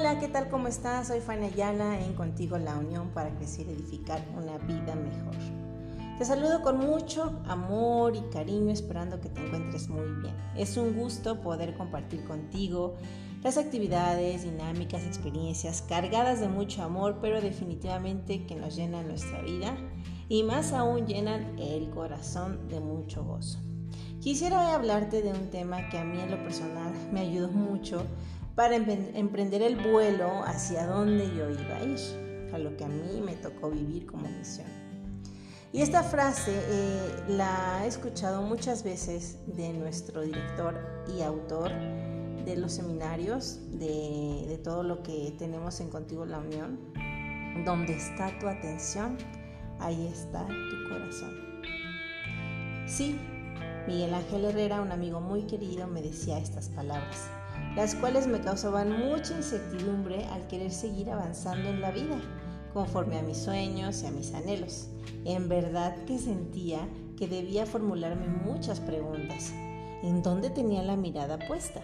Hola, ¿qué tal? ¿Cómo estás? Soy Fanny Ayala en Contigo la Unión para crecer y edificar una vida mejor. Te saludo con mucho amor y cariño esperando que te encuentres muy bien. Es un gusto poder compartir contigo las actividades, dinámicas, experiencias cargadas de mucho amor, pero definitivamente que nos llenan nuestra vida y más aún llenan el corazón de mucho gozo. Quisiera hablarte de un tema que a mí en lo personal me ayudó mucho para emprender el vuelo hacia donde yo iba a ir, a lo que a mí me tocó vivir como misión. Y esta frase eh, la he escuchado muchas veces de nuestro director y autor de los seminarios, de, de todo lo que tenemos en Contigo la Unión. Donde está tu atención, ahí está tu corazón. Sí, Miguel Ángel Herrera, un amigo muy querido, me decía estas palabras las cuales me causaban mucha incertidumbre al querer seguir avanzando en la vida, conforme a mis sueños y a mis anhelos. En verdad que sentía que debía formularme muchas preguntas. ¿En dónde tenía la mirada puesta?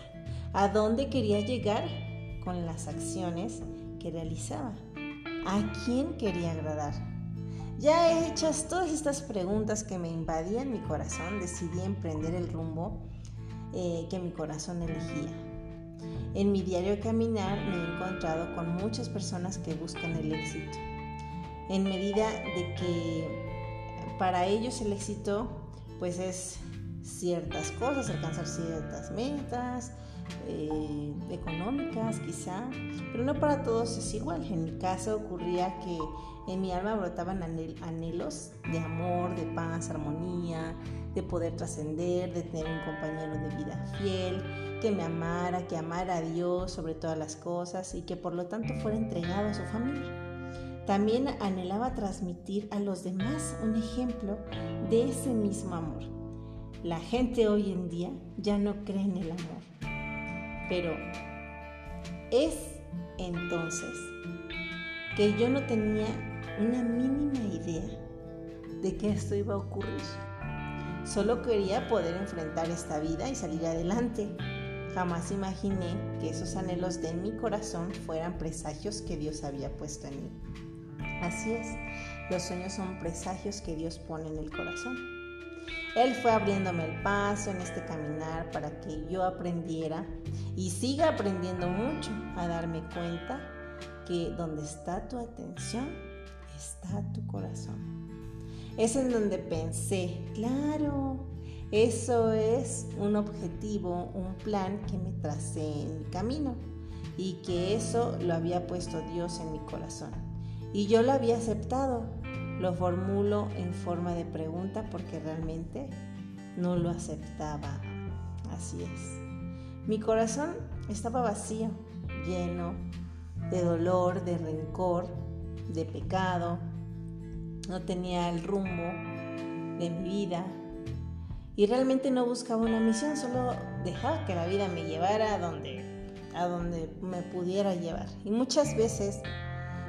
¿A dónde quería llegar con las acciones que realizaba? ¿A quién quería agradar? Ya hechas todas estas preguntas que me invadían mi corazón, decidí emprender el rumbo eh, que mi corazón elegía. En mi diario caminar me he encontrado con muchas personas que buscan el éxito. En medida de que para ellos el éxito pues es ciertas cosas, alcanzar ciertas metas, eh, económicas quizá, pero no para todos es igual. En mi caso ocurría que en mi alma brotaban anhelos de amor, de paz, armonía, de poder trascender, de tener un compañero de vida fiel, que me amara, que amara a Dios sobre todas las cosas y que por lo tanto fuera entregado a su familia. También anhelaba transmitir a los demás un ejemplo de ese mismo amor. La gente hoy en día ya no cree en el amor, pero es entonces que yo no tenía una mínima idea de que esto iba a ocurrir. Solo quería poder enfrentar esta vida y salir adelante. Jamás imaginé que esos anhelos de mi corazón fueran presagios que Dios había puesto en mí. Así es, los sueños son presagios que Dios pone en el corazón. Él fue abriéndome el paso en este caminar para que yo aprendiera y siga aprendiendo mucho a darme cuenta que donde está tu atención está tu corazón. Es en donde pensé, claro, eso es un objetivo, un plan que me tracé en mi camino y que eso lo había puesto Dios en mi corazón. Y yo lo había aceptado. Lo formulo en forma de pregunta porque realmente no lo aceptaba. Así es. Mi corazón estaba vacío, lleno de dolor, de rencor, de pecado. No tenía el rumbo de mi vida, y realmente no buscaba una misión, solo dejaba que la vida me llevara a donde, a donde me pudiera llevar. Y muchas veces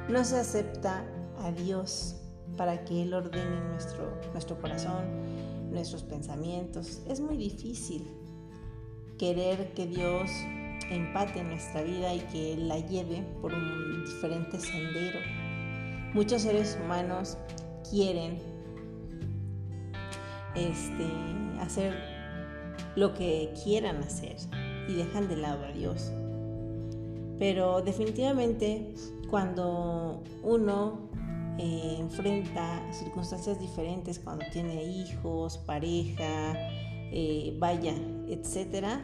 no se acepta a Dios para que Él ordene nuestro, nuestro corazón, nuestros pensamientos. Es muy difícil querer que Dios empate nuestra vida y que Él la lleve por un diferente sendero. Muchos seres humanos quieren este, hacer lo que quieran hacer y dejan de lado a Dios. Pero definitivamente cuando uno eh, enfrenta circunstancias diferentes, cuando tiene hijos, pareja, eh, vaya, etcétera,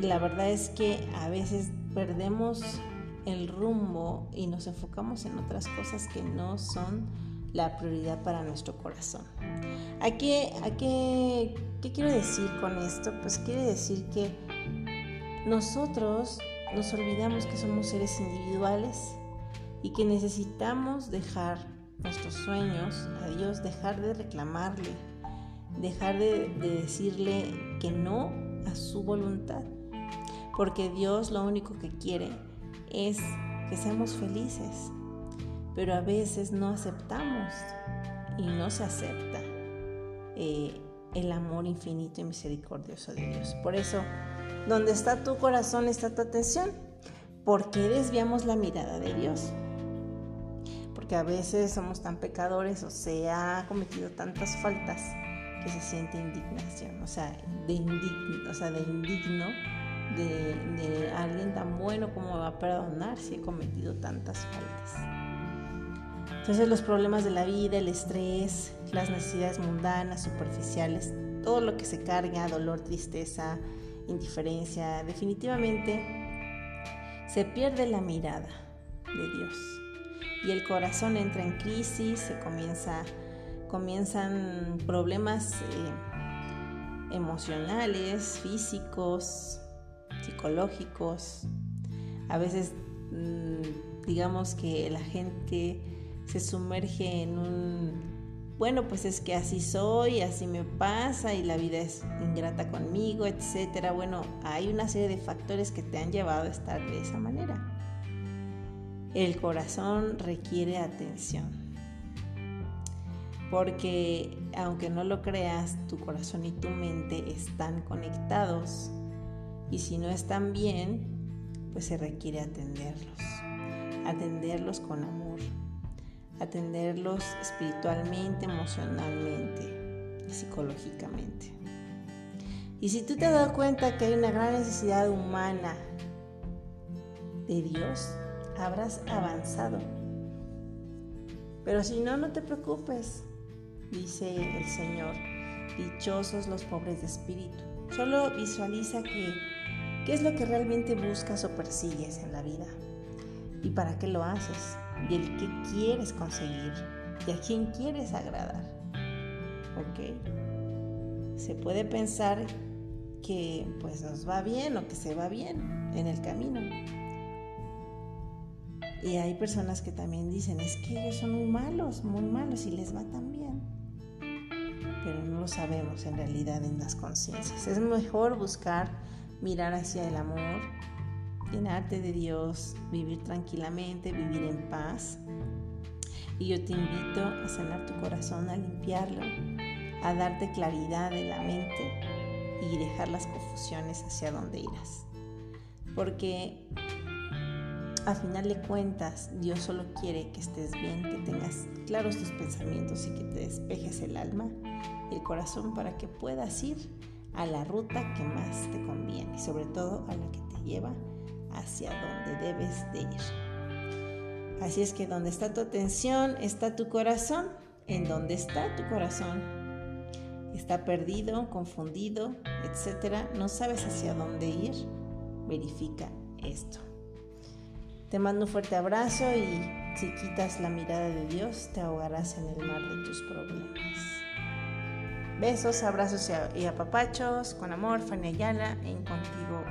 la verdad es que a veces perdemos el rumbo y nos enfocamos en otras cosas que no son la prioridad para nuestro corazón. ¿A qué, a qué, qué quiero decir con esto? Pues quiere decir que nosotros nos olvidamos que somos seres individuales y que necesitamos dejar nuestros sueños a Dios, dejar de reclamarle, dejar de, de, decirle que no a su voluntad. Porque Dios lo único que quiere es que seamos felices, pero a veces no aceptamos y no se acepta eh, el amor infinito y misericordioso de Dios. Por eso, donde está tu corazón está tu atención. ¿por qué desviamos la mirada de Dios? Porque a veces somos tan pecadores o se ha cometido tantas faltas que se siente indignación, o sea, de indigno, o sea, de indigno de, de alguien tan bueno como va a perdonar si he cometido tantas faltas. Entonces los problemas de la vida, el estrés, las necesidades mundanas, superficiales, todo lo que se carga, dolor, tristeza, indiferencia, definitivamente se pierde la mirada de Dios y el corazón entra en crisis, se comienza, comienzan problemas eh, emocionales, físicos, psicológicos. A veces mm, digamos que la gente se sumerge en un bueno, pues es que así soy, así me pasa y la vida es ingrata conmigo, etcétera. Bueno, hay una serie de factores que te han llevado a estar de esa manera. El corazón requiere atención. Porque aunque no lo creas, tu corazón y tu mente están conectados. Y si no están bien, pues se requiere atenderlos. Atenderlos con amor atenderlos espiritualmente, emocionalmente y psicológicamente. Y si tú te dado cuenta que hay una gran necesidad humana de Dios, habrás avanzado. Pero si no, no te preocupes, dice el Señor. Dichosos los pobres de espíritu. Solo visualiza que, qué es lo que realmente buscas o persigues en la vida y para qué lo haces y el que quieres conseguir y a quién quieres agradar. ¿Ok? Se puede pensar que pues nos va bien o que se va bien en el camino. Y hay personas que también dicen, es que ellos son muy malos, muy malos y les va tan bien. Pero no lo sabemos en realidad en las conciencias. Es mejor buscar mirar hacia el amor, llenarte de Dios, vivir tranquilamente, vivir en paz. Y yo te invito a sanar tu corazón, a limpiarlo, a darte claridad de la mente y dejar las confusiones hacia dónde irás. Porque a final de cuentas Dios solo quiere que estés bien, que tengas claros tus pensamientos y que te despejes el alma y el corazón para que puedas ir a la ruta que más te conviene y sobre todo a la que te lleva hacia donde debes de ir. Así es que donde está tu atención, está tu corazón. En donde está tu corazón, está perdido, confundido, etcétera, no sabes hacia dónde ir, verifica esto. Te mando un fuerte abrazo y si quitas la mirada de Dios, te ahogarás en el mar de tus problemas. Besos, abrazos y apapachos, con amor, Fanny Ayala, en Contigo